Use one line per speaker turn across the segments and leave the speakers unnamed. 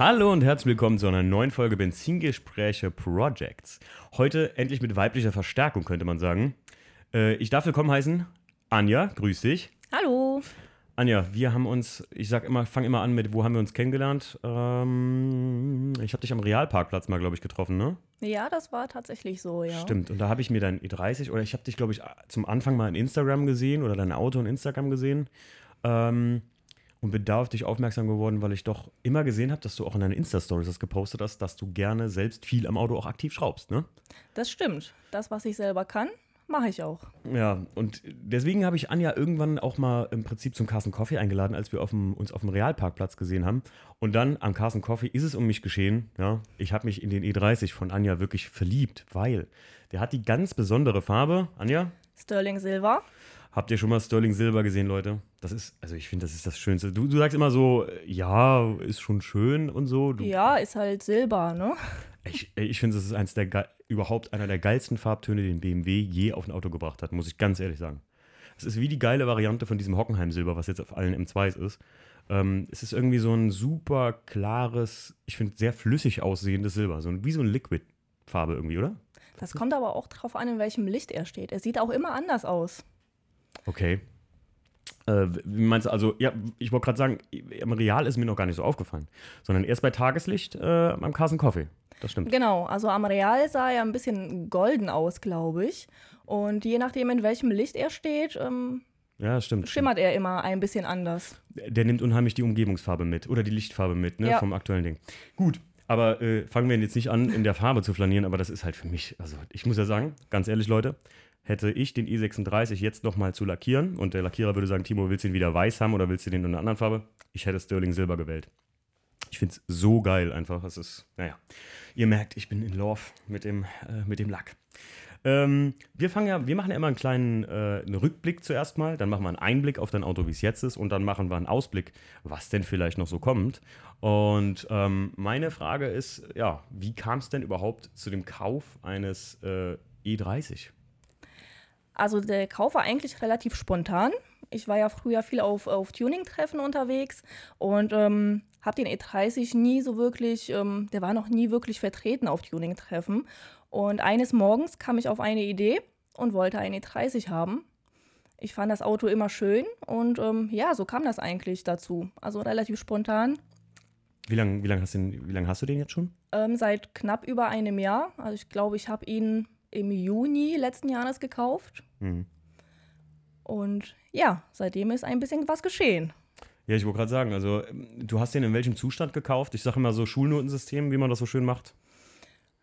Hallo und herzlich willkommen zu einer neuen Folge Benzingespräche Projects. Heute endlich mit weiblicher Verstärkung, könnte man sagen. Äh, ich darf willkommen heißen Anja, grüß dich.
Hallo.
Anja, wir haben uns, ich sag immer, fang immer an mit, wo haben wir uns kennengelernt? Ähm, ich habe dich am Realparkplatz mal, glaube ich, getroffen, ne?
Ja, das war tatsächlich so, ja.
Stimmt. Und da habe ich mir dein E30 oder ich habe dich, glaube ich, zum Anfang mal in Instagram gesehen oder dein Auto in Instagram gesehen. Ähm, und bin da auf dich aufmerksam geworden, weil ich doch immer gesehen habe, dass du auch in deinen Insta-Stories das gepostet hast, dass du gerne selbst viel am Auto auch aktiv schraubst, ne?
Das stimmt. Das, was ich selber kann, mache ich auch.
Ja, und deswegen habe ich Anja irgendwann auch mal im Prinzip zum Carson Coffee eingeladen, als wir auf dem, uns auf dem Realparkplatz gesehen haben. Und dann am Carson Coffee ist es um mich geschehen. Ja, ich habe mich in den E30 von Anja wirklich verliebt, weil der hat die ganz besondere Farbe. Anja?
Sterling Silver.
Habt ihr schon mal Sterling Silber gesehen, Leute? Das ist, also ich finde, das ist das Schönste. Du, du sagst immer so, ja, ist schon schön und so. Du,
ja, ist halt Silber, ne?
Ich, ich finde, das ist eins der überhaupt einer der geilsten Farbtöne, den BMW je auf ein Auto gebracht hat, muss ich ganz ehrlich sagen. Es ist wie die geile Variante von diesem Hockenheim-Silber, was jetzt auf allen M2s ist. Ähm, es ist irgendwie so ein super klares, ich finde sehr flüssig aussehendes Silber, so wie so eine Liquid-Farbe irgendwie, oder?
Das kommt aber auch drauf an, in welchem Licht er steht. Er sieht auch immer anders aus.
Okay. Äh, wie meinst du, also, ja, ich wollte gerade sagen, im Real ist mir noch gar nicht so aufgefallen, sondern erst bei Tageslicht äh, am Carson Coffee. Das stimmt.
Genau, also am Real sah er ein bisschen golden aus, glaube ich. Und je nachdem, in welchem Licht er steht, ähm,
ja, stimmt.
Schimmert er immer ein bisschen anders.
Der nimmt unheimlich die Umgebungsfarbe mit oder die Lichtfarbe mit, ne, ja. vom aktuellen Ding. Gut, aber äh, fangen wir jetzt nicht an, in der Farbe zu flanieren, aber das ist halt für mich, also ich muss ja sagen, ganz ehrlich, Leute, hätte ich den i36 jetzt nochmal zu lackieren und der Lackierer würde sagen, Timo, willst du ihn wieder weiß haben oder willst du den in einer anderen Farbe? Ich hätte Sterling Silber gewählt. Ich finde es so geil einfach. Es ist, naja, ihr merkt, ich bin in Love mit dem, äh, mit dem Lack. Ähm, wir fangen ja, wir machen ja immer einen kleinen äh, einen Rückblick zuerst mal, dann machen wir einen Einblick auf dein Auto, wie es jetzt ist, und dann machen wir einen Ausblick, was denn vielleicht noch so kommt. Und ähm, meine Frage ist, ja, wie kam es denn überhaupt zu dem Kauf eines äh, E30?
Also der Kauf war eigentlich relativ spontan. Ich war ja früher viel auf, auf Tuning-Treffen unterwegs und ähm, habe den E30 nie so wirklich, ähm, der war noch nie wirklich vertreten auf Tuning-Treffen. Und eines Morgens kam ich auf eine Idee und wollte einen E30 haben. Ich fand das Auto immer schön und ähm, ja, so kam das eigentlich dazu. Also relativ spontan.
Wie lange wie lang hast, lang hast du den jetzt schon?
Ähm, seit knapp über einem Jahr. Also ich glaube, ich habe ihn im Juni letzten Jahres gekauft. Mhm. Und ja, seitdem ist ein bisschen was geschehen.
Ja, ich wollte gerade sagen, also du hast den in welchem Zustand gekauft? Ich sage immer so Schulnotensystem, wie man das so schön macht.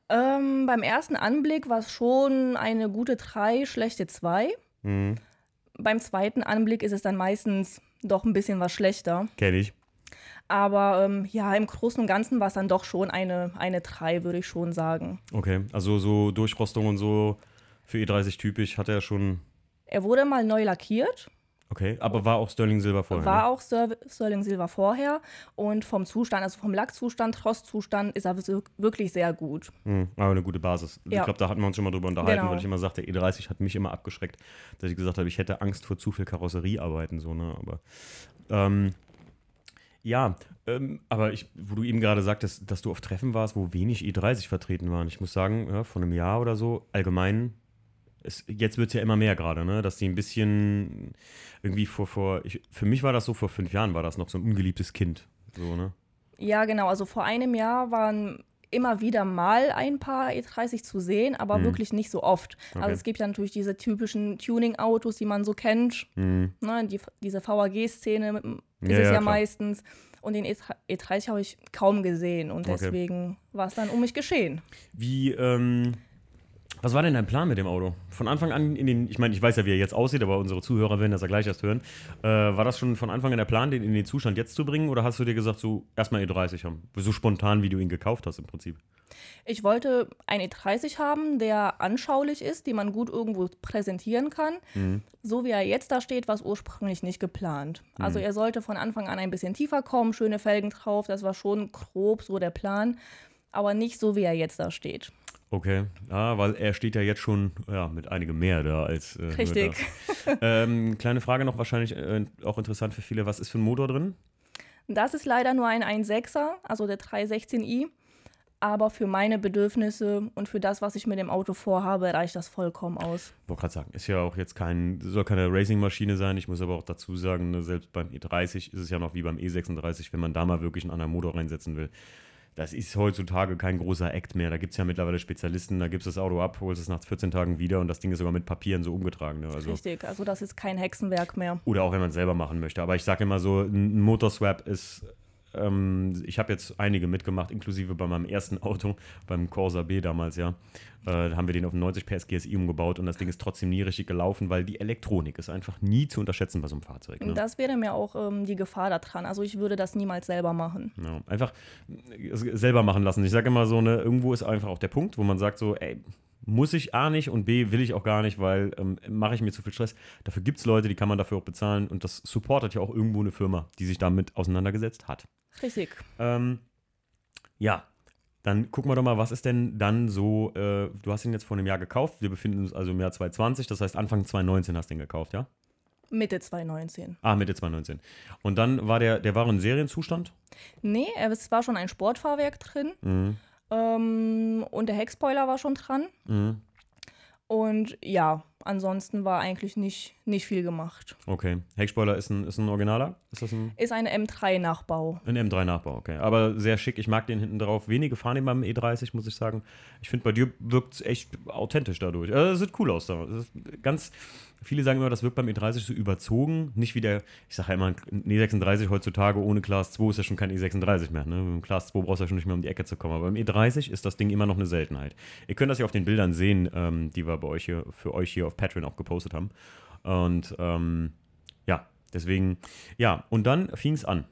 Ähm, beim ersten Anblick war es schon eine gute 3, schlechte 2. Mhm. Beim zweiten Anblick ist es dann meistens doch ein bisschen was schlechter.
Kenn ich.
Aber ähm, ja, im Großen und Ganzen war es dann doch schon eine, eine 3, würde ich schon sagen.
Okay, also so Durchrostung und so für E30 typisch hat er schon.
Er wurde mal neu lackiert.
Okay, aber war auch Sterling Silber vorher?
War ne? auch Sterling Silber vorher und vom Zustand, also vom Lackzustand, Rostzustand ist er wirklich sehr gut.
Mhm, aber eine gute Basis. Ja. Ich glaube, da hatten wir uns schon mal drüber unterhalten, genau. weil ich immer sagte, E30 hat mich immer abgeschreckt, dass ich gesagt habe, ich hätte Angst vor zu viel Karosseriearbeiten, so, ne? Aber ähm, ja, ähm, aber ich, wo du eben gerade sagtest, dass du auf Treffen warst, wo wenig E30 vertreten waren. Ich muss sagen, ja, von einem Jahr oder so, allgemein, es, jetzt wird es ja immer mehr gerade, ne? dass die ein bisschen irgendwie vor, vor ich, für mich war das so, vor fünf Jahren war das noch so ein ungeliebtes Kind. So, ne?
Ja, genau. Also vor einem Jahr waren immer wieder mal ein paar E30 zu sehen, aber mhm. wirklich nicht so oft. Also okay. Also es gibt ja natürlich diese typischen Tuning-Autos, die man so kennt. Mhm. Ne, die, diese VAG-Szene ist ja, es ja, ja meistens. Und den E30 habe ich kaum gesehen und deswegen okay. war es dann um mich geschehen.
Wie, ähm, was war denn dein Plan mit dem Auto? Von Anfang an in den, ich meine, ich weiß ja, wie er jetzt aussieht, aber unsere Zuhörer werden das ja gleich erst hören. Äh, war das schon von Anfang an der Plan, den in den Zustand jetzt zu bringen oder hast du dir gesagt, so erstmal E30 haben? So spontan, wie du ihn gekauft hast im Prinzip?
Ich wollte einen E30 haben, der anschaulich ist, den man gut irgendwo präsentieren kann. Mhm. So wie er jetzt da steht, war es ursprünglich nicht geplant. Mhm. Also er sollte von Anfang an ein bisschen tiefer kommen, schöne Felgen drauf, das war schon grob so der Plan, aber nicht so, wie er jetzt da steht.
Okay, ah, weil er steht ja jetzt schon ja, mit einigem mehr da als. Äh,
Richtig.
Ähm, kleine Frage noch wahrscheinlich äh, auch interessant für viele: Was ist für ein Motor drin?
Das ist leider nur ein 1.6er, also der 316i. Aber für meine Bedürfnisse und für das, was ich mit dem Auto vorhabe, reicht das vollkommen aus.
Ich wollte gerade sagen, ist ja auch jetzt kein, soll keine Racing-Maschine sein. Ich muss aber auch dazu sagen, ne, selbst beim E30 ist es ja noch wie beim E36, wenn man da mal wirklich einen anderen Motor reinsetzen will. Das ist heutzutage kein großer Act mehr. Da gibt es ja mittlerweile Spezialisten, da gibst du das Auto ab, holst es nach 14 Tagen wieder und das Ding ist sogar mit Papieren so umgetragen. Ne?
Also, Richtig, also das ist kein Hexenwerk mehr.
Oder auch wenn man es selber machen möchte. Aber ich sage immer so, ein Motorswap ist ähm, ich habe jetzt einige mitgemacht, inklusive bei meinem ersten Auto, beim Corsa B damals, ja. Äh, haben wir den auf 90 PS GSI umgebaut und das Ding ist trotzdem nie richtig gelaufen, weil die Elektronik ist einfach nie zu unterschätzen bei so einem Fahrzeug. Ne?
Das wäre mir auch ähm, die Gefahr daran. Also ich würde das niemals selber machen.
Ja, einfach äh, selber machen lassen. Ich sage immer so, ne, irgendwo ist einfach auch der Punkt, wo man sagt so, ey, muss ich A nicht und B will ich auch gar nicht, weil ähm, mache ich mir zu viel Stress. Dafür gibt es Leute, die kann man dafür auch bezahlen und das supportet ja auch irgendwo eine Firma, die sich damit auseinandergesetzt hat.
Richtig.
Ähm, ja, dann gucken wir doch mal, was ist denn dann so, äh, du hast ihn jetzt vor einem Jahr gekauft, wir befinden uns also im Jahr 2020, das heißt Anfang 2019 hast du ihn gekauft, ja?
Mitte 2019.
Ah, Mitte 2019. Und dann war der, der war in Serienzustand?
Nee, es war schon ein Sportfahrwerk drin. Mhm. Ähm, und der Heckspoiler war schon dran. Mhm. Und ja, ansonsten war eigentlich nicht, nicht viel gemacht.
Okay. Heckspoiler ist ein, ist ein Originaler?
Ist das ein. Ist ein M3-Nachbau.
Ein M3-Nachbau, okay. Aber sehr schick. Ich mag den hinten drauf. Wenige fahren den beim E30, muss ich sagen. Ich finde, bei dir wirkt es echt authentisch dadurch. Also, es sieht cool aus da. ganz Viele sagen immer, das wirkt beim E30 so überzogen. Nicht wie der, ich sage ja immer, ein E36 heutzutage ohne Class 2 ist ja schon kein E36 mehr. Ne? Mit dem Class 2 brauchst du ja schon nicht mehr um die Ecke zu kommen. Aber beim E30 ist das Ding immer noch eine Seltenheit. Ihr könnt das ja auf den Bildern sehen, ähm, die wir bei euch hier, für euch hier auf Patreon auch gepostet haben. Und ähm, ja, deswegen, ja, und dann fing es an.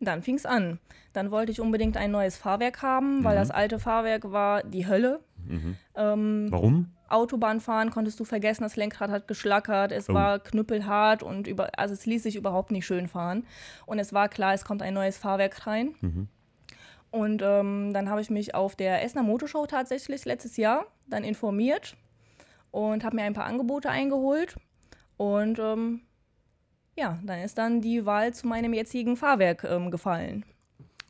Dann fing es an. Dann wollte ich unbedingt ein neues Fahrwerk haben, weil mhm. das alte Fahrwerk war die Hölle.
Mhm. Ähm, Warum?
Autobahn fahren konntest du vergessen, das Lenkrad hat geschlackert, es oh. war knüppelhart und über, also es ließ sich überhaupt nicht schön fahren. Und es war klar, es kommt ein neues Fahrwerk rein. Mhm. Und ähm, dann habe ich mich auf der Essener Motorshow tatsächlich letztes Jahr dann informiert und habe mir ein paar Angebote eingeholt. Und ähm, ja, dann ist dann die Wahl zu meinem jetzigen Fahrwerk ähm, gefallen.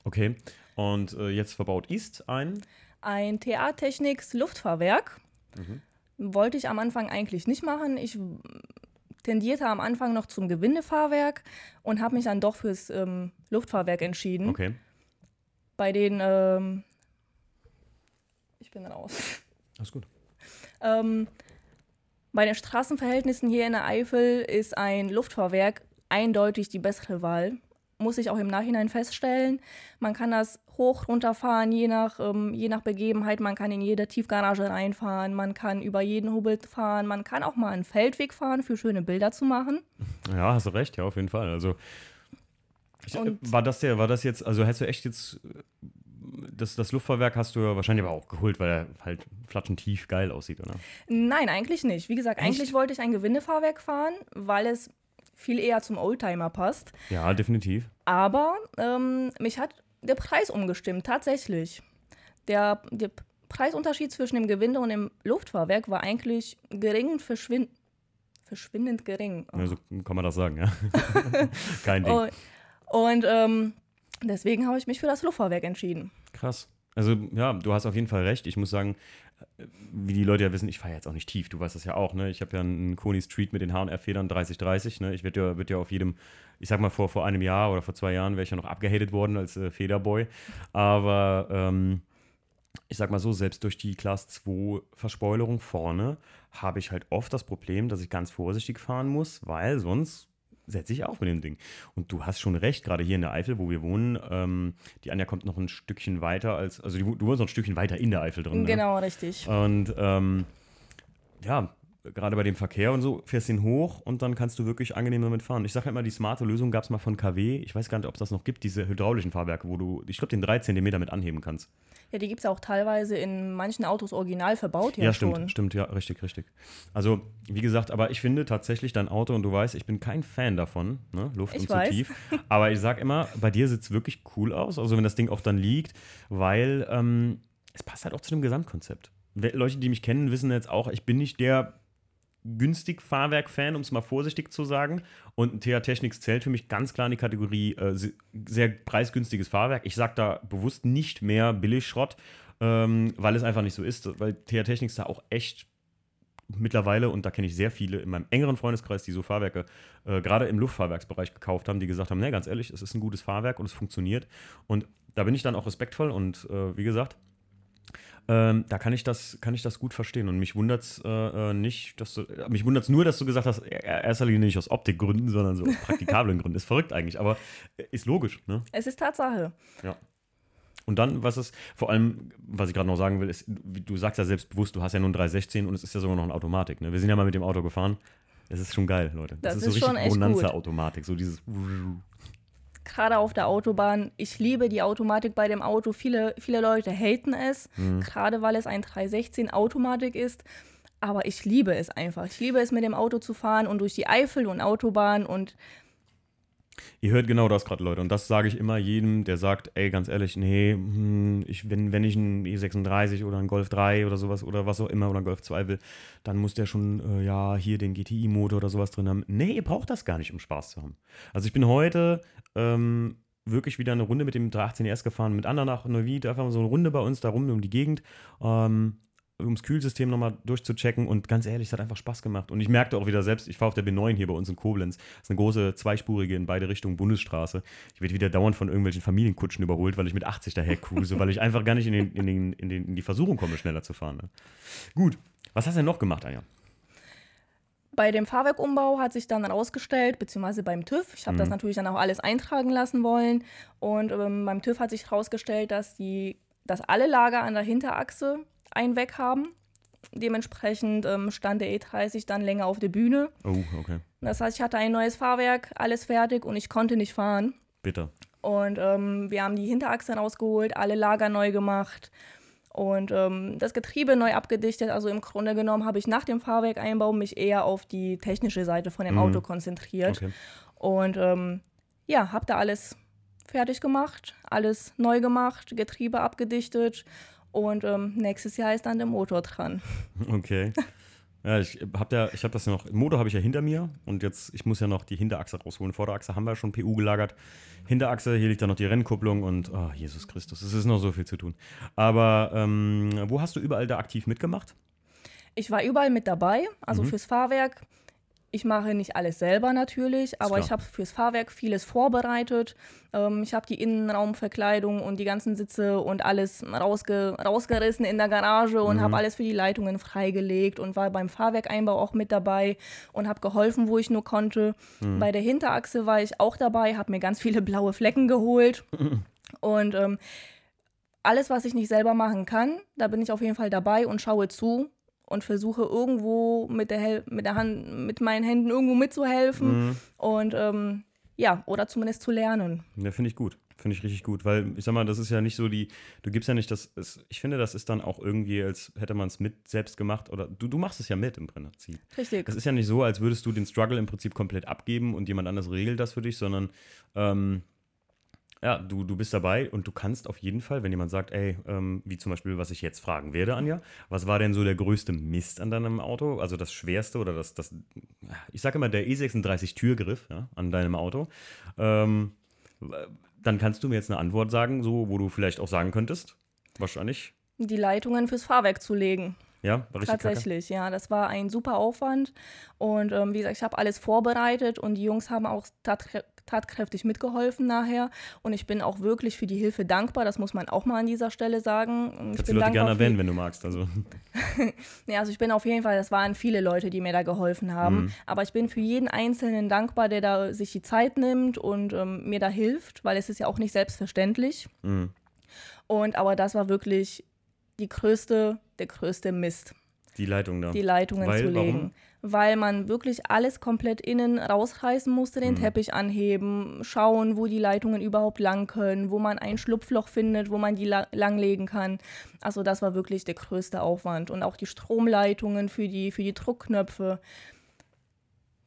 Okay. Und äh, jetzt verbaut ist ein?
Ein TA Technics Luftfahrwerk. Mhm. Wollte ich am Anfang eigentlich nicht machen. Ich tendierte am Anfang noch zum Gewindefahrwerk und habe mich dann doch fürs ähm, Luftfahrwerk entschieden.
Okay.
Bei den, ähm, ich bin raus.
Alles gut.
Ähm, bei den Straßenverhältnissen hier in der Eifel ist ein Luftfahrwerk eindeutig die bessere Wahl muss ich auch im Nachhinein feststellen. Man kann das hoch runterfahren, je nach, ähm, je nach Begebenheit. Man kann in jede Tiefgarage reinfahren, man kann über jeden Hubbel fahren, man kann auch mal einen Feldweg fahren, für schöne Bilder zu machen.
Ja, hast du recht, ja, auf jeden Fall. Also ich, war das der, war das jetzt, also hättest du echt jetzt das, das Luftfahrwerk hast du ja wahrscheinlich aber auch geholt, weil er halt flatschend tief geil aussieht, oder?
Nein, eigentlich nicht. Wie gesagt, Echt? eigentlich wollte ich ein Gewindefahrwerk fahren, weil es viel eher zum Oldtimer passt.
Ja, definitiv.
Aber ähm, mich hat der Preis umgestimmt, tatsächlich. Der, der Preisunterschied zwischen dem Gewinde und dem Luftfahrwerk war eigentlich gering, verschwind verschwindend gering.
Oh. Ja, so kann man das sagen, ja. Kein Ding.
Und, und ähm, deswegen habe ich mich für das Luftfahrwerk entschieden.
Krass. Also ja, du hast auf jeden Fall recht. Ich muss sagen, wie die Leute ja wissen, ich fahre jetzt auch nicht tief, du weißt das ja auch, ne? Ich habe ja einen Koni Street mit den H&R-Federn 3030, ne? Ich werde ja, werd ja auf jedem, ich sag mal vor, vor einem Jahr oder vor zwei Jahren wäre ich ja noch abgehatet worden als äh, Federboy. Aber ähm, ich sag mal so, selbst durch die Class 2 Verspoilerung vorne habe ich halt oft das Problem, dass ich ganz vorsichtig fahren muss, weil sonst setze ich auf mit dem Ding. Und du hast schon recht, gerade hier in der Eifel, wo wir wohnen, ähm, die Anja kommt noch ein Stückchen weiter als, also die, du wohnst noch ein Stückchen weiter in der Eifel drin.
Ne? Genau, richtig.
Und ähm, ja, gerade bei dem Verkehr und so, fährst ihn hoch und dann kannst du wirklich angenehm damit fahren. Ich sage halt immer, die smarte Lösung gab es mal von KW. Ich weiß gar nicht, ob es das noch gibt, diese hydraulischen Fahrwerke, wo du, ich glaube, den 3 cm mit anheben kannst.
Ja, die gibt es auch teilweise in manchen Autos original verbaut.
Ja, ja stimmt, schon. stimmt, ja, richtig, richtig. Also, wie gesagt, aber ich finde tatsächlich dein Auto, und du weißt, ich bin kein Fan davon, ne? Luft ich und weiß. zu tief. Aber ich sag immer, bei dir sieht es wirklich cool aus, also wenn das Ding auch dann liegt, weil ähm, es passt halt auch zu dem Gesamtkonzept. Leute, die mich kennen, wissen jetzt auch, ich bin nicht der günstig Fahrwerk-Fan, um es mal vorsichtig zu sagen. Und ein TH Technics zählt für mich ganz klar in die Kategorie äh, sehr preisgünstiges Fahrwerk. Ich sage da bewusst nicht mehr Billigschrott, ähm, weil es einfach nicht so ist, weil TH Technics da auch echt mittlerweile, und da kenne ich sehr viele in meinem engeren Freundeskreis, die so Fahrwerke äh, gerade im Luftfahrwerksbereich gekauft haben, die gesagt haben, ne, ganz ehrlich, es ist ein gutes Fahrwerk und es funktioniert. Und da bin ich dann auch respektvoll und äh, wie gesagt, ähm, da kann ich, das, kann ich das gut verstehen. Und mich wundert es äh, äh, nicht, dass du, äh, mich wundert nur, dass du gesagt hast, erster Linie nicht aus Optikgründen, sondern so aus praktikablen Gründen. Ist verrückt eigentlich, aber ist logisch. Ne?
Es ist Tatsache.
Ja. Und dann, was ist, vor allem, was ich gerade noch sagen will, ist, du sagst ja selbstbewusst, du hast ja nun 316 und es ist ja sogar noch eine Automatik. Ne? Wir sind ja mal mit dem Auto gefahren. Es ist schon geil, Leute.
Das,
das
ist, ist so richtig
Bonanza-Automatik. So dieses.
Gerade auf der Autobahn. Ich liebe die Automatik bei dem Auto. Viele, viele Leute haten es, mhm. gerade weil es ein 316 Automatik ist. Aber ich liebe es einfach. Ich liebe es, mit dem Auto zu fahren und durch die Eifel und Autobahn und
Ihr hört genau das gerade, Leute. Und das sage ich immer jedem, der sagt, ey, ganz ehrlich, nee, hm, ich, wenn, wenn ich einen E36 oder einen Golf 3 oder sowas oder was auch immer oder einen Golf 2 will, dann muss der schon, äh, ja, hier den GTI-Motor oder sowas drin haben. Nee, ihr braucht das gar nicht, um Spaß zu haben. Also ich bin heute ähm, wirklich wieder eine Runde mit dem 318 RS gefahren, mit anderen nach Neuwied, einfach mal so eine Runde bei uns da rum um die Gegend. Ähm, ums Kühlsystem nochmal durchzuchecken und ganz ehrlich, es hat einfach Spaß gemacht. Und ich merkte auch wieder selbst, ich fahre auf der B9 hier bei uns in Koblenz. Das ist eine große zweispurige in beide Richtungen Bundesstraße. Ich werde wieder dauernd von irgendwelchen Familienkutschen überholt, weil ich mit 80 daher cruise, weil ich einfach gar nicht in, den, in, den, in, den, in die Versuchung komme, schneller zu fahren. Ne? Gut, was hast du denn noch gemacht, Anja?
Bei dem Fahrwerkumbau hat sich dann herausgestellt, beziehungsweise beim TÜV, ich habe mhm. das natürlich dann auch alles eintragen lassen wollen. Und ähm, beim TÜV hat sich herausgestellt, dass, die, dass alle Lager an der Hinterachse ein Weg haben. Dementsprechend ähm, stand der E30 dann länger auf der Bühne.
Oh, okay.
Das heißt, ich hatte ein neues Fahrwerk, alles fertig und ich konnte nicht fahren.
Bitte.
Und ähm, wir haben die Hinterachse rausgeholt, alle Lager neu gemacht und ähm, das Getriebe neu abgedichtet. Also im Grunde genommen habe ich nach dem Fahrwerkeinbau mich eher auf die technische Seite von dem mhm. Auto konzentriert. Okay. Und ähm, ja, habe da alles fertig gemacht, alles neu gemacht, Getriebe abgedichtet und ähm, nächstes Jahr ist dann der Motor dran.
Okay. Ja, ich habe ja, ich habe das ja noch, Motor habe ich ja hinter mir und jetzt, ich muss ja noch die Hinterachse rausholen. Vorderachse haben wir ja schon PU gelagert. Hinterachse, hier liegt dann noch die Rennkupplung und, oh, Jesus Christus, es ist noch so viel zu tun. Aber ähm, wo hast du überall da aktiv mitgemacht?
Ich war überall mit dabei, also mhm. fürs Fahrwerk. Ich mache nicht alles selber natürlich, aber ich habe fürs Fahrwerk vieles vorbereitet. Ähm, ich habe die Innenraumverkleidung und die ganzen Sitze und alles rausge rausgerissen in der Garage und mhm. habe alles für die Leitungen freigelegt und war beim Fahrwerkeinbau auch mit dabei und habe geholfen, wo ich nur konnte. Mhm. Bei der Hinterachse war ich auch dabei, habe mir ganz viele blaue Flecken geholt und ähm, alles, was ich nicht selber machen kann, da bin ich auf jeden Fall dabei und schaue zu und versuche irgendwo mit der, Hel mit der Hand, mit meinen Händen irgendwo mitzuhelfen mhm. und ähm, ja, oder zumindest zu lernen.
Ja, finde ich gut. Finde ich richtig gut, weil ich sag mal, das ist ja nicht so die, du gibst ja nicht das, es, ich finde, das ist dann auch irgendwie, als hätte man es mit selbst gemacht oder du, du machst es ja mit im Prinzip.
Richtig.
Es ist ja nicht so, als würdest du den Struggle im Prinzip komplett abgeben und jemand anders regelt das für dich, sondern ähm, ja, du, du bist dabei und du kannst auf jeden Fall, wenn jemand sagt, ey, ähm, wie zum Beispiel, was ich jetzt fragen werde, Anja, was war denn so der größte Mist an deinem Auto? Also das schwerste oder das, das ich sage immer, der E36-Türgriff ja, an deinem Auto. Ähm, dann kannst du mir jetzt eine Antwort sagen, so, wo du vielleicht auch sagen könntest, wahrscheinlich.
Die Leitungen fürs Fahrwerk zu legen.
Ja,
war richtig Tatsächlich, Kacke. ja. Das war ein super Aufwand. Und ähm, wie gesagt, ich habe alles vorbereitet und die Jungs haben auch tatkräftig mitgeholfen nachher. Und ich bin auch wirklich für die Hilfe dankbar. Das muss man auch mal an dieser Stelle sagen.
Ich Kannst du Leute gerne erwähnen, wenn du magst. Also.
ja, also ich bin auf jeden Fall, das waren viele Leute, die mir da geholfen haben. Mhm. Aber ich bin für jeden Einzelnen dankbar, der da sich die Zeit nimmt und ähm, mir da hilft, weil es ist ja auch nicht selbstverständlich. Mhm. Und aber das war wirklich die größte, der größte Mist.
Die Leitung da.
Die Leitungen Weil, zu legen. Warum? Weil man wirklich alles komplett innen rausreißen musste, den mhm. Teppich anheben, schauen, wo die Leitungen überhaupt lang können, wo man ein Schlupfloch findet, wo man die la langlegen kann. Also das war wirklich der größte Aufwand. Und auch die Stromleitungen für die, für die Druckknöpfe.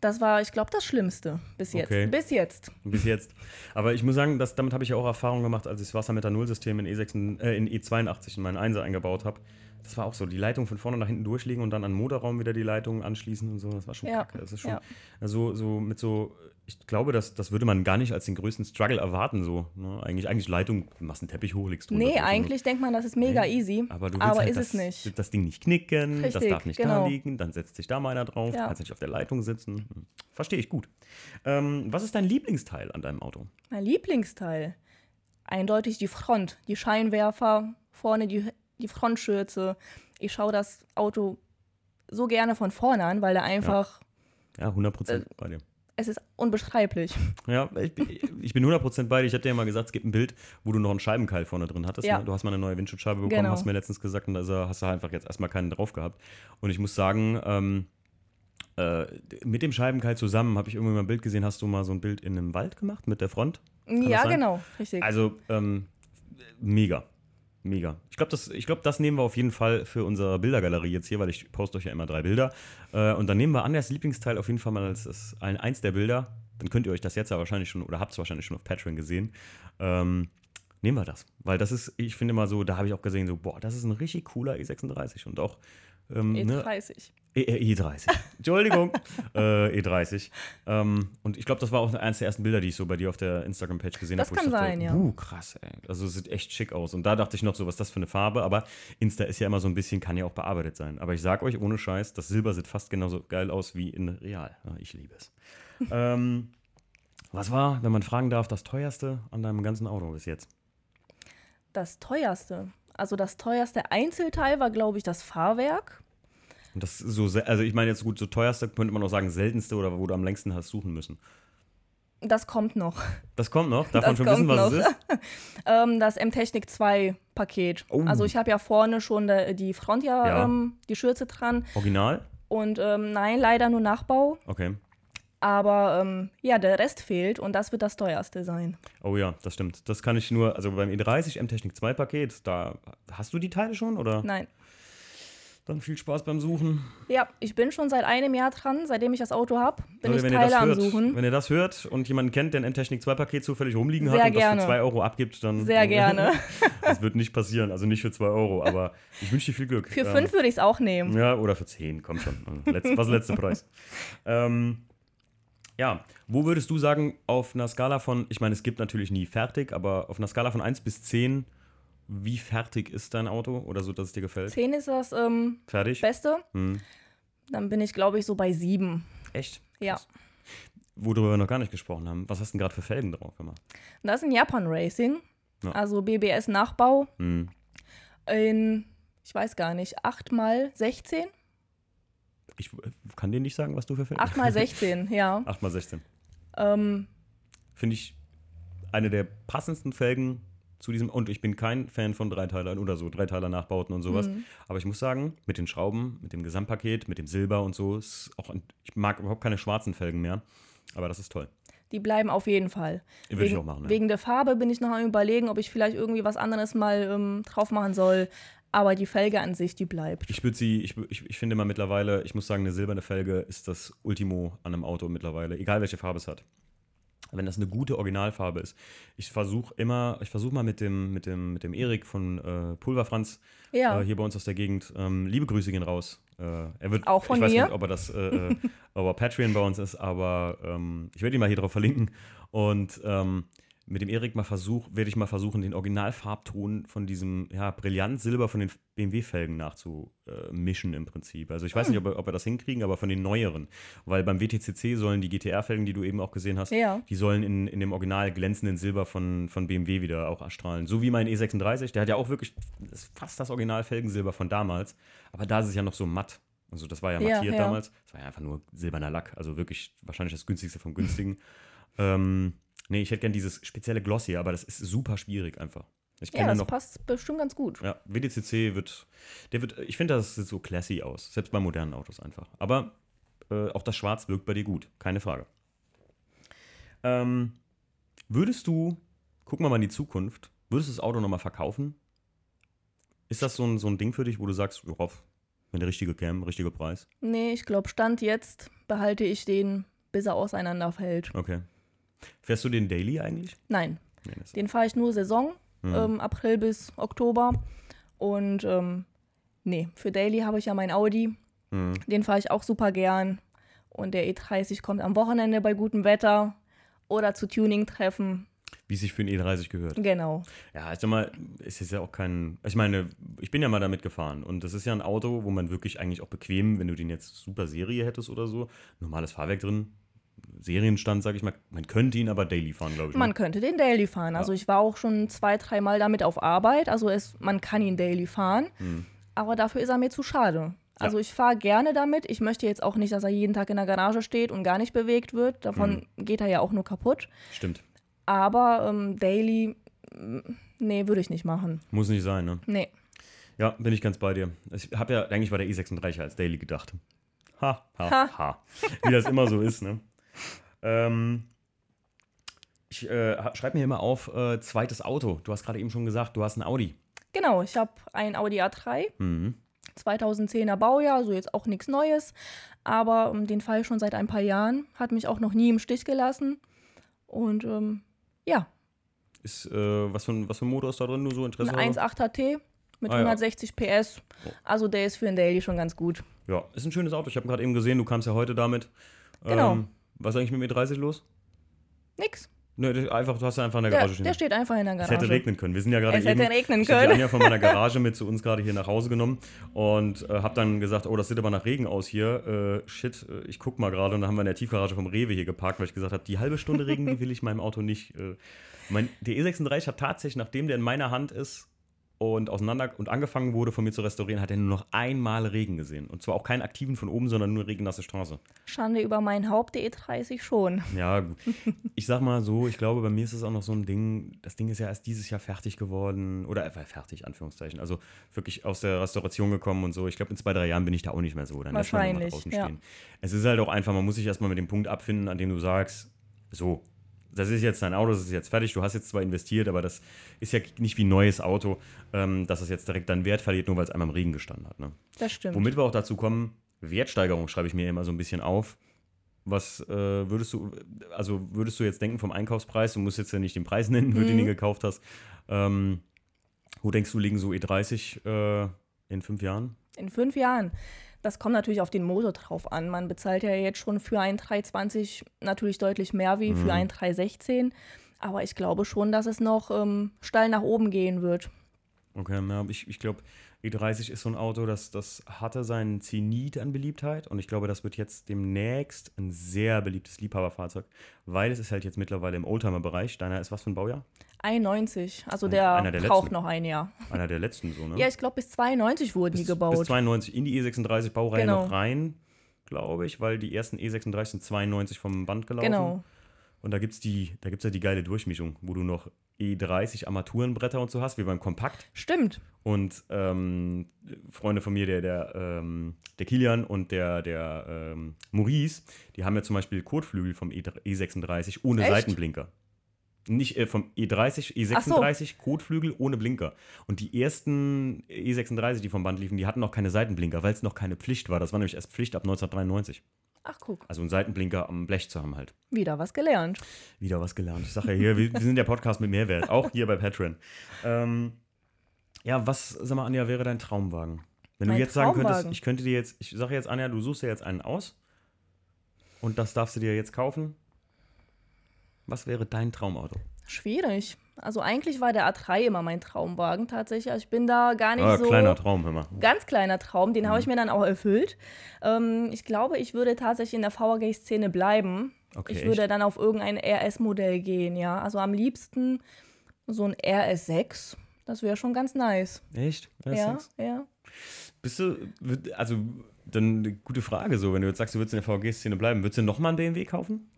Das war, ich glaube, das Schlimmste bis jetzt. Okay. Bis jetzt.
Bis jetzt. Aber ich muss sagen, dass, damit habe ich ja auch Erfahrung gemacht, als ich das Wassermethanol-System in, E6, äh, in E82 in meinen Einser eingebaut habe. Das war auch so, die Leitung von vorne nach hinten durchlegen und dann an den Motorraum wieder die Leitung anschließen und so. Das war schon
Ja,
kacke. Das ist schon,
ja.
also so mit so, ich glaube, das, das würde man gar nicht als den größten Struggle erwarten, so. Ne? Eigentlich, eigentlich Leitung, machst einen Teppich hoch, legst drunter,
Nee, eigentlich denkt man, das ist mega
Nee,
easy.
Aber, du willst
aber
halt
ist
das,
es nicht.
das Ding nicht knicken, das
Richtig,
darf nicht da
genau.
liegen, dann setzt sich da mal einer drauf,
Ja.
kannst nicht auf der Leitung sitzen. Hm, Verstehe ich gut. Ähm, was ist dein Lieblingsteil an deinem Auto?
Mein Lieblingsteil. Eindeutig die Front. Die Scheinwerfer, vorne die, die Frontschürze. Ich schaue das Auto so gerne von vorne an, weil er einfach,
Ja, 100%
Äh,
bei dir.
es ist unbeschreiblich.
Ja, ich, bin- ich bin 100% bei dir. Ich hatte dir ja mal gesagt, es gibt ein Bild, wo du noch einen Scheibenkeil vorne drin hattest.
Ja.
Ne? Du hast mal eine neue Windschutzscheibe bekommen,
Genau.
hast mir letztens gesagt, und da er- hast du einfach jetzt erstmal keinen drauf gehabt. Und ich muss sagen, ähm, äh, mit dem Scheibenkeil zusammen habe ich irgendwie mal ein Bild gesehen. Hast du mal so ein Bild in einem Wald gemacht mit der Front?
ja,
das sein?
genau, richtig.
Also, ähm, mega. Mega. Ich glaube, das, glaub, das nehmen wir auf jeden Fall für unsere Bildergalerie jetzt hier, weil ich poste euch ja immer drei Bilder. Äh, und dann nehmen wir Anders Lieblingsteil auf jeden Fall mal als ein, eins der Bilder. Dann könnt ihr euch das jetzt ja wahrscheinlich schon, oder habt es wahrscheinlich schon auf Patreon gesehen. Ähm, nehmen wir das. Weil das ist, ich finde mal so, da habe ich auch gesehen, so, boah, das ist ein richtig cooler E36 und auch ähm, ne,
E30.
E äh, E30. Entschuldigung. äh, E30. Ähm, und ich glaube, das war auch eines der ersten Bilder, die ich so bei dir auf der Instagram-Page gesehen
Das
habe.
kann sein, ja.
Uh, krass, ey. Also es sieht echt schick aus. Und da dachte ich noch so, was ist das für eine Farbe? Aber Insta ist ja immer so ein bisschen, kann ja auch bearbeitet sein. Aber ich sag euch ohne Scheiß, das Silber sieht fast genauso geil aus wie in Real. Ich liebe es. ähm, was war, wenn man fragen darf, das teuerste an deinem ganzen Auto bis jetzt?
Das teuerste. Also das teuerste Einzelteil war, glaube ich, das Fahrwerk.
Und das so, also ich meine jetzt gut, so teuerste könnte man auch sagen, seltenste oder wo du am längsten hast suchen müssen.
Das kommt noch.
Das kommt noch, darf man
Das
schon wissen, was es
noch.
ist.
Ähm, das M-Technik 2 Paket.
Oh.
Also ich habe ja vorne schon die Front ja,
Ja.
Ähm, die Schürze dran.
Original?
Und ähm, nein, leider nur Nachbau.
Okay.
Aber ähm, ja, der Rest fehlt und das wird das teuerste sein.
Oh ja, das stimmt. Das kann ich nur, also beim E30 M-Technik 2 Paket, da hast du die Teile schon oder?
Nein.
Dann viel Spaß beim Suchen.
Ja, ich bin schon seit einem Jahr dran, seitdem ich das Auto habe. Bin
Leute,
ich
wenn ihr
Teile am
hört,
Suchen.
Wenn ihr das hört und jemanden kennt, der ein M-Technik 2 Paket zufällig rumliegen
Sehr
hat und
gerne.
das für 2 Euro abgibt, dann.
Sehr gerne.
das wird nicht passieren, also nicht für 2 Euro, aber ich wünsche dir viel Glück.
Für
Ähm,
fünf würde ich es auch nehmen.
Ja, oder für 10, komm schon. Letz, was ist der letzte Preis? Ähm, ja, wo würdest du sagen, auf einer Skala von, ich meine, es gibt natürlich nie fertig, aber auf einer Skala von 1 bis 10, wie fertig ist dein Auto oder so, dass es dir gefällt?
10 ist das ähm,
Fertig?
Beste.
Hm.
Dann bin ich, glaube ich, so bei sieben.
Echt?
Ja.
Krass. Worüber wir noch gar nicht gesprochen haben. Was hast du denn gerade für Felgen drauf gemacht?
Das ist ein Japan Racing.
Ja.
Also BBS Nachbau
Hm.
in, ich weiß gar nicht, 8 mal 16?
Ich äh, kann dir nicht sagen, was du für Felgen
8 mal 16, ja.
8 mal 16.
Ähm,
Finde ich eine der passendsten Felgen zu diesem. Und ich bin kein Fan von Dreiteilern oder so, Dreiteiler-Nachbauten und sowas.
Mhm.
Aber ich muss sagen, mit den Schrauben, mit dem Gesamtpaket, mit dem Silber und so, ist auch. Ich mag überhaupt keine schwarzen Felgen mehr. Aber das ist toll.
die bleiben auf jeden Fall.
Würde ich
wegen,
auch machen. Ja.
Wegen der Farbe bin ich noch am überlegen, ob ich vielleicht irgendwie was anderes mal ähm, drauf machen soll. Aber die Felge an sich, die bleibt.
Ich würde sie, ich, ich, ich finde mal mittlerweile, ich muss sagen, eine silberne Felge ist das Ultimo an einem Auto mittlerweile, egal welche Farbe es hat. Wenn das eine gute Originalfarbe ist. Ich versuche immer, ich versuche mal mit dem, mit dem, mit dem Erik von äh, Pulverfranz
Ja.
äh, hier bei uns aus der Gegend. Ähm, liebe Grüße gehen raus. Äh, er wird,
Auch von
ich weiß
mir.
nicht, ob er das, äh, äh, ob er Patreon bei uns ist, aber ähm, ich werde ihn mal hier drauf verlinken. Und ähm, mit dem Erik mal versuch, werde ich mal versuchen, den Originalfarbton von diesem ja, Brillant-Silber von den BMW-Felgen nachzumischen im Prinzip. Also ich weiß
Hm.
nicht, ob, wir- ob wir das hinkriegen, aber von den neueren. Weil beim WTCC sollen die GTR-Felgen, die du eben auch gesehen hast,
Ja.
die sollen in, in dem original glänzenden Silber von, von BMW wieder auch erstrahlen. So wie mein E36, der hat ja auch wirklich fast das Original-Felgensilber von damals. Aber da ist es ja noch so matt. Also das war ja
Ja,
mattiert
ja.
damals. Das war ja einfach nur silberner Lack. Also wirklich wahrscheinlich das günstigste vom günstigen. ähm, nee, ich hätte gern dieses spezielle Glossy, aber das ist super schwierig einfach. Ich
Ja, das
noch.
passt bestimmt ganz gut.
Ja, WDCC wird, der wird, ich finde, das sieht so classy aus, selbst bei modernen Autos einfach. Aber äh, auch das Schwarz wirkt bei dir gut, keine Frage. Ähm, würdest du, gucken wir mal in die Zukunft, würdest du das Auto nochmal verkaufen? Ist das so ein, so ein Ding für dich, wo du sagst, worauf, wenn der richtige Cam, richtiger Preis?
Nee, ich glaube, Stand jetzt behalte ich den, bis er auseinanderfällt.
Okay. Fährst du den Daily eigentlich?
Nein,
Nee,
den fahre ich nur Saison,
Mhm.
ähm, April bis Oktober. Und ähm, Nee, für Daily habe ich ja mein Audi. Mhm. Den fahre ich auch super gern. Und der E30 kommt am Wochenende bei gutem Wetter oder zu Tuning-Treffen.
Wie sich für einen E30 gehört.
Genau.
Ja, ich sag mal, es ist ja auch kein. Ich meine, ich bin ja mal damit gefahren und das ist ja ein Auto, wo man wirklich eigentlich auch bequem, wenn du den jetzt super Serie hättest oder so, normales Fahrwerk drin, Serienstand, sag ich mal, man könnte ihn aber Daily fahren, glaube ich.
Man
ne?
könnte den Daily fahren. Also ich war auch schon zwei, dreimal damit auf Arbeit. Also es, man kann ihn Daily fahren, hm. aber dafür ist er mir zu schade. Also ja. ich fahre gerne damit. Ich möchte jetzt auch nicht, dass er jeden Tag in der Garage steht und gar nicht bewegt wird. Davon mhm. geht er ja auch nur kaputt.
Stimmt.
Aber ähm, Daily, mm, nee, würde ich nicht machen.
Muss nicht sein, ne?
Nee.
Ja, bin ich ganz bei dir. Ich habe ja eigentlich bei der E36 als Daily gedacht. Ha, ha, ha. ha. Wie das immer so ist, ne? Ähm, ich äh, schreibe mir immer auf, äh, zweites Auto. Du hast gerade eben schon gesagt, du hast ein Audi.
Genau, ich habe ein Audi A3. Mhm. 2010er Baujahr, also jetzt auch nichts Neues, aber um, den Fall schon seit ein paar Jahren, hat mich auch noch nie im Stich gelassen. Und ähm, ja.
Ist, äh, was, für ein, was für ein Motor ist da drin, nur so Interesse?
Ein 1.8er T mit ah, 160 ja. PS. Also der ist für ein Daily schon ganz gut.
Ja, ist ein schönes Auto. Ich habe gerade eben gesehen, du kamst ja heute damit.
Genau. Ähm,
was ist eigentlich mit mir 30 los?
Nix.
Ne, einfach, du hast ja einfach in der Garage
stehen. Der steht einfach in der Garage.
Es hätte regnen können. Wir sind ja gerade
es eben, hätte regnen
können. Ich habe Anja von meiner Garage mit zu uns gerade hier nach Hause genommen und äh, habe dann gesagt, oh, das sieht aber nach Regen aus hier. Äh, shit, äh, ich guck mal gerade und dann haben wir in der Tiefgarage vom Rewe hier geparkt, weil ich gesagt habe, die halbe Stunde Regen, die will ich meinem Auto nicht. Äh. Mein, der E36 hat tatsächlich, nachdem der in meiner Hand ist, und auseinander und angefangen wurde von mir zu restaurieren, hat er nur noch einmal Regen gesehen. Und zwar auch keinen aktiven von oben, sondern nur regennasse Straße.
Schande über mein Haupt, E30 schon.
Ja, ich sag mal so, ich glaube, bei mir ist es auch noch so ein Ding, das Ding ist ja erst dieses Jahr fertig geworden, oder äh, fertig, Anführungszeichen. Also wirklich aus der Restauration gekommen und so. Ich glaube, in zwei, drei Jahren bin ich da auch nicht mehr so. Dann
Wahrscheinlich, draußen
ja. stehen. Es ist halt auch einfach, man muss sich erstmal mit dem Punkt abfinden, an dem du sagst, so, das ist jetzt dein Auto, das ist jetzt fertig, du hast jetzt zwar investiert, aber das ist ja nicht wie ein neues Auto, ähm, dass es jetzt direkt deinen Wert verliert, nur weil es einmal im Regen gestanden hat. Ne?
Das stimmt.
Womit wir auch dazu kommen, Wertsteigerung schreibe ich mir immer so ein bisschen auf. Was äh, würdest du, also würdest du jetzt denken vom Einkaufspreis, du musst jetzt ja nicht den Preis nennen, für mhm. den du gekauft hast. Ähm, wo denkst du, liegen so E30 äh, in fünf Jahren?
In fünf Jahren. Das kommt natürlich auf den Motor drauf an. Man bezahlt ja jetzt schon für einen 320 natürlich deutlich mehr wie mhm. für einen 316. Aber ich glaube schon, dass es noch ähm, steil nach oben gehen wird.
Okay, ja, ich, ich glaube, E30 ist so ein Auto, das, das hatte seinen Zenit an Beliebtheit und ich glaube, das wird jetzt demnächst ein sehr beliebtes Liebhaberfahrzeug, weil es ist halt jetzt mittlerweile im Oldtimer-Bereich. Deiner ist was für ein Baujahr?
91, also der, der braucht letzten. noch ein Jahr.
Einer der letzten so, ne?
Ja, ich glaube bis 92 wurden bis, die gebaut. Bis
92 in die E36-Baureihe genau. noch rein, glaube ich, weil die ersten E36 sind 92 vom Band gelaufen. Genau. Und da gibt es da gibt's ja die geile Durchmischung, wo du noch E30 Armaturenbretter und so hast, wie beim Kompakt.
Stimmt.
Und ähm, Freunde von mir, der, der, ähm, der Kilian und der, der ähm, Maurice, die haben ja zum Beispiel Kotflügel vom E36 ohne Echt? Seitenblinker. Nicht äh, vom E30, E36 so. Kotflügel ohne Blinker. Und die ersten E36, die vom Band liefen, die hatten noch keine Seitenblinker, weil es noch keine Pflicht war. Das war nämlich erst Pflicht ab 1993.
Ach, guck.
Also einen Seitenblinker am Blech zu haben halt.
Wieder was gelernt.
Wieder was gelernt. Ich sage ja hier, wir, wir, sind der Podcast mit Mehrwert. Auch hier bei Patreon. Ähm, ja, was, sag mal, Anja, wäre dein Traumwagen? Wenn mein du jetzt sagen könntest, ich könnte dir jetzt, ich sage jetzt, Anja, du suchst dir jetzt einen aus und das darfst du dir jetzt kaufen. Was wäre dein Traumauto?
Schwierig. Also eigentlich war der A3 immer mein Traumwagen tatsächlich. Also ich bin da gar nicht ah, so.
Kleiner Traum, hör mal.
Ganz kleiner Traum, den mhm. habe ich mir dann auch erfüllt. Ähm, ich glaube, ich würde tatsächlich in der VAG-Szene bleiben. Okay, ich würde dann auf irgendein RS-Modell gehen, ja. Also am liebsten so ein RS6. Das wäre schon ganz nice.
Echt?
RS6? Ja, ja.
Bist du, also dann eine gute Frage so, wenn du jetzt sagst, du würdest in der VAG-Szene bleiben, würdest du nochmal einen BMW kaufen?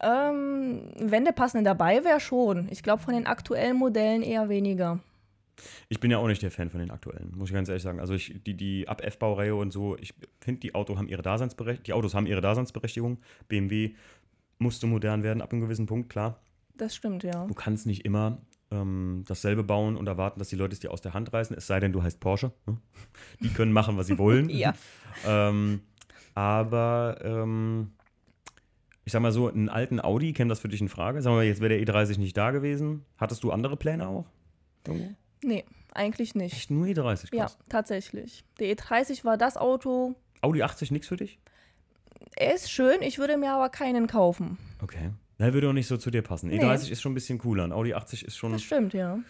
Ähm, wenn der passende dabei wäre, schon. Ich glaube, von den aktuellen Modellen eher weniger.
Ich bin ja auch nicht der Fan von den aktuellen, muss ich ganz ehrlich sagen. Also ich, die, die ab F-Baureihe und so, ich finde, die, Auto haben ihre die Autos haben ihre Daseinsberechtigung. BMW musste modern werden ab einem gewissen Punkt, klar.
Das stimmt, ja.
Du kannst nicht immer ähm, dasselbe bauen und erwarten, dass die Leute es dir aus der Hand reißen, es sei denn, du heißt Porsche. Ne? Die können machen, was sie wollen.
ja.
Ähm, aber ähm, ich sag mal so, einen alten Audi, käme das für dich in Frage? Sagen wir mal, jetzt wäre der E30 nicht da gewesen. Hattest du andere Pläne auch?
Irgendwo? Nee, eigentlich nicht.
Echt nur E30, krass.
Ja, tatsächlich. Der E30 war das Auto.
Audi 80 nichts für dich?
Er ist schön, ich würde mir aber keinen kaufen.
Okay. Der würde auch nicht so zu dir passen.
Nee.
E30 ist schon ein bisschen cooler. Ein Audi 80 ist schon.
Das stimmt, ja.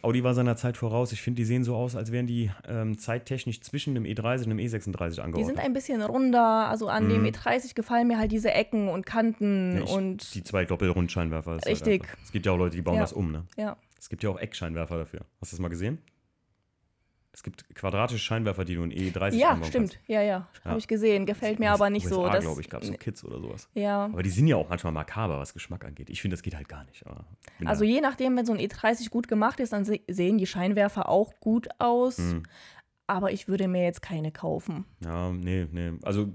Audi war seiner Zeit voraus. Ich finde, die sehen so aus, als wären die ähm, zeittechnisch zwischen dem E30 und dem E36
Die
angeordnet.
sind ein bisschen runder. Also an dem E30 gefallen mir halt diese Ecken und Kanten
Mhm. Ja, ich-
und.
die zwei Doppelrundscheinwerfer. ist
Richtig.
Halt es gibt ja auch Leute, die bauen
Ja.
das um, ne?
Ja.
Es gibt ja auch Eckscheinwerfer dafür. Hast du das mal gesehen? Es gibt quadratische Scheinwerfer, die du in E30
Ja,
einbauen
stimmt. Ja, ja.
Ja.
Habe ich gesehen. Gefällt mir
kannst.
aber nicht so.
USA,
Das,
glaube ich, gab es so Kids oder sowas.
ja.
Aber die sind ja auch manchmal makaber, was Geschmack angeht. Ich finde, das geht halt gar nicht.
Also je nachdem, wenn so ein E30 gut gemacht ist, dann se sehen die Scheinwerfer auch gut aus.
Mhm.
Aber ich würde mir jetzt keine kaufen.
Ja, nee, nee. Also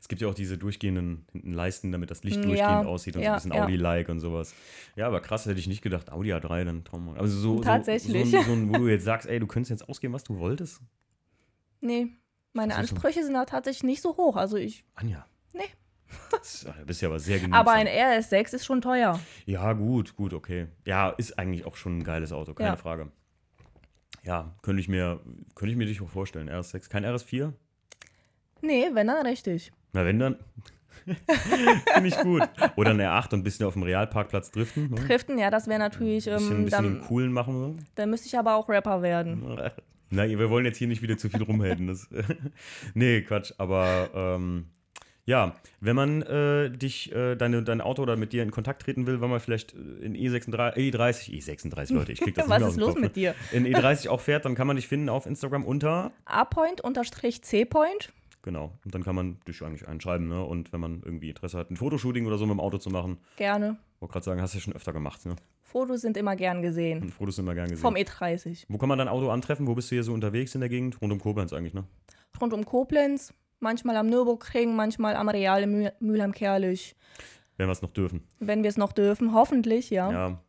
es gibt ja auch diese durchgehenden Leisten, damit das Licht
Ja,
durchgehend aussieht und so
ja,
ein bisschen
ja.
Audi-like und sowas. Ja, aber krass, hätte ich nicht gedacht, Audi A3, dann Traum. Also so,
Tatsächlich.
So, so, so ein, wo du jetzt sagst, ey, du könntest jetzt ausgeben, was du wolltest.
Nee, meine
so-
Ansprüche sind da tatsächlich nicht so hoch. Also ich.
Anja.
Nee.
Das, du bist ja aber sehr genügsam.
Aber ein RS6 ist schon teuer.
Ja, gut, gut, okay. Ja, ist eigentlich auch schon ein geiles Auto, keine
Ja.
Frage. Ja, könnte ich mir, könnte ich mir dich auch vorstellen. RS6, kein RS4?
Nee, wenn dann richtig.
Na, wenn dann. Finde ich gut. Oder ein R8 und ein bisschen auf dem Realparkplatz driften. Ne?
Driften, ja, das wäre natürlich.
Ein bisschen,
Ähm,
ein bisschen
dann,
im Coolen machen.
dann müsste ich aber auch Rapper werden.
So. Nein, wir wollen jetzt hier nicht wieder zu viel rumhelden. Das, nee, Quatsch. Aber ähm, ja, wenn man äh, dich, äh, deine, dein Auto oder mit dir in Kontakt treten will, wenn man vielleicht in E E36, E30, E36, Leute, ich krieg das
Was
nicht
ist los
Kopf,
mit dir?
Ne? In E30 auch fährt, dann kann man dich finden auf Instagram unter.
A-Point-C-Point.
Genau. Und dann kann man dich eigentlich einschreiben, ne? Und wenn man irgendwie Interesse hat, ein Fotoshooting oder so mit dem Auto zu machen,
Gerne.
wollte gerade sagen, hast du ja schon öfter gemacht, ne?
Fotos sind immer gern gesehen.
Fotos sind immer gern gesehen.
Vom E30.
Wo kann man dein Auto antreffen? Wo bist du hier so unterwegs in der Gegend? Rund um Koblenz eigentlich, ne?
Rund um Koblenz, manchmal am Nürburgring, manchmal am Real in Mülheim-Kerlich.
Wenn wir es noch dürfen.
Wenn wir es noch dürfen, hoffentlich, ja.
Ja.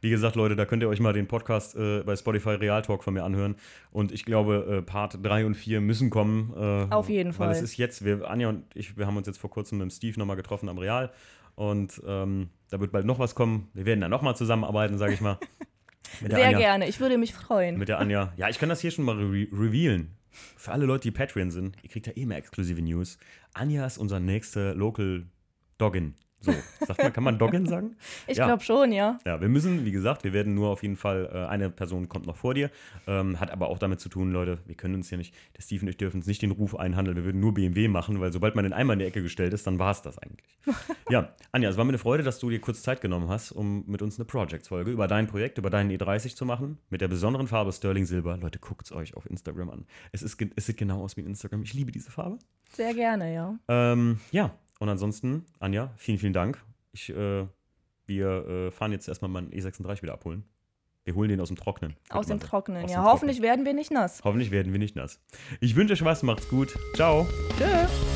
Wie gesagt, Leute, da könnt ihr euch mal den Podcast äh, bei Spotify Real Talk von mir anhören. Und ich glaube, äh, Part 3 und 4 müssen kommen. Äh,
Auf jeden
Weil es
Fall.
ist jetzt, wir, Anja und ich, wir haben uns jetzt vor kurzem mit dem Steve nochmal getroffen am Real. Und ähm, da wird bald noch was kommen. Wir werden dann nochmal zusammenarbeiten, sage ich mal.
Sehr
Anja.
gerne, ich würde mich freuen.
Mit der Anja. Ja, ich kann das hier schon mal re revealen. Für alle Leute, die Patreon sind, ihr kriegt ja eh mehr exklusive News. Anja ist unser nächster Local Doggin. So, sagt man, kann man Doggin sagen?
Ich
ja.
glaube schon, ja.
Ja, wir müssen, wie gesagt, wir werden nur auf jeden Fall, äh, eine Person kommt noch vor dir. Ähm, hat aber auch damit zu tun, Leute, wir können uns ja nicht, der Steve und ich dürfen uns nicht den Ruf einhandeln, wir würden nur BMW machen, weil sobald man den einmal in die Ecke gestellt ist, dann war es das eigentlich. ja, Anja, es war mir eine Freude, dass du dir kurz Zeit genommen hast, um mit uns eine Projects-Folge über dein Projekt, über deinen E30 zu machen, mit der besonderen Farbe Sterling Silber. Leute, guckt es euch auf Instagram an. Es, ist, es sieht genau aus wie ein Instagram. Ich liebe diese Farbe.
Sehr gerne, ja.
Ähm, ja, und ansonsten, Anja, vielen, vielen Dank. Ich, äh, wir äh, fahren jetzt erstmal meinen E36 wieder abholen. Wir holen den aus dem Trocknen.
Aus dem
sagen.
Trockenen,
Aus
ja. Hoffentlich werden wir nicht nass.
Trocknen. Hoffentlich werden wir nicht nass. Ich wünsche euch was, macht's gut. Ciao.
Tschüss.